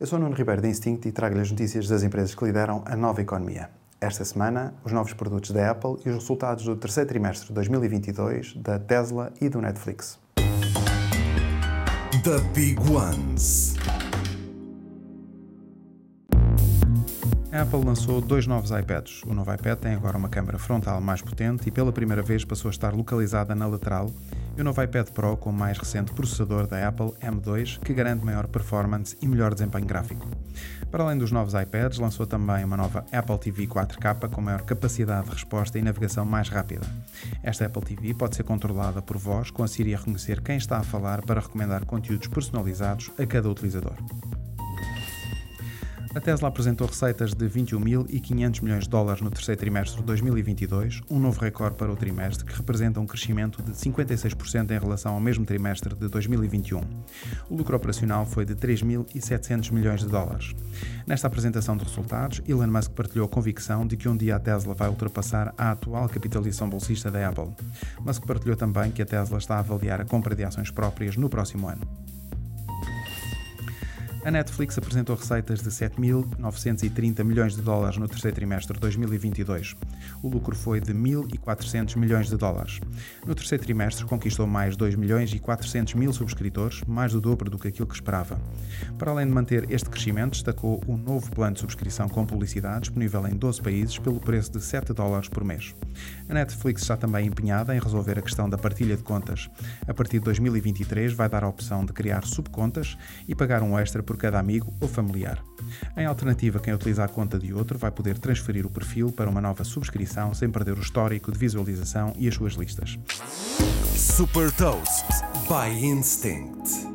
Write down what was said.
Eu sou Nuno Ribeiro da Instinct e trago-lhe as notícias das empresas que lideram a nova economia. Esta semana, os novos produtos da Apple e os resultados do terceiro trimestre de 2022 da Tesla e do Netflix. The Big Ones. A Apple lançou dois novos iPads. O novo iPad tem agora uma câmera frontal mais potente e pela primeira vez passou a estar localizada na lateral e o novo iPad Pro com o mais recente processador da Apple M2, que garante maior performance e melhor desempenho gráfico. Para além dos novos iPads, lançou também uma nova Apple TV 4K com maior capacidade de resposta e navegação mais rápida. Esta Apple TV pode ser controlada por voz, com a Siri a reconhecer quem está a falar para recomendar conteúdos personalizados a cada utilizador. A Tesla apresentou receitas de 21.500 milhões de dólares no terceiro trimestre de 2022, um novo recorde para o trimestre que representa um crescimento de 56% em relação ao mesmo trimestre de 2021. O lucro operacional foi de 3.700 milhões de dólares. Nesta apresentação de resultados, Elon Musk partilhou a convicção de que um dia a Tesla vai ultrapassar a atual capitalização bolsista da Apple. Musk partilhou também que a Tesla está a avaliar a compra de ações próprias no próximo ano. A Netflix apresentou receitas de 7.930 milhões de dólares no terceiro trimestre de 2022. O lucro foi de 1.400 milhões de dólares. No terceiro trimestre conquistou mais 2 milhões e 400 mil subscritores, mais do dobro do que aquilo que esperava. Para além de manter este crescimento, destacou o um novo plano de subscrição com publicidade disponível em 12 países pelo preço de 7 dólares por mês. A Netflix está também empenhada em resolver a questão da partilha de contas. A partir de 2023 vai dar a opção de criar subcontas e pagar um extra por cada amigo ou familiar. Em alternativa, quem utiliza a conta de outro vai poder transferir o perfil para uma nova subscrição sem perder o histórico de visualização e as suas listas. Super Toast by Instinct.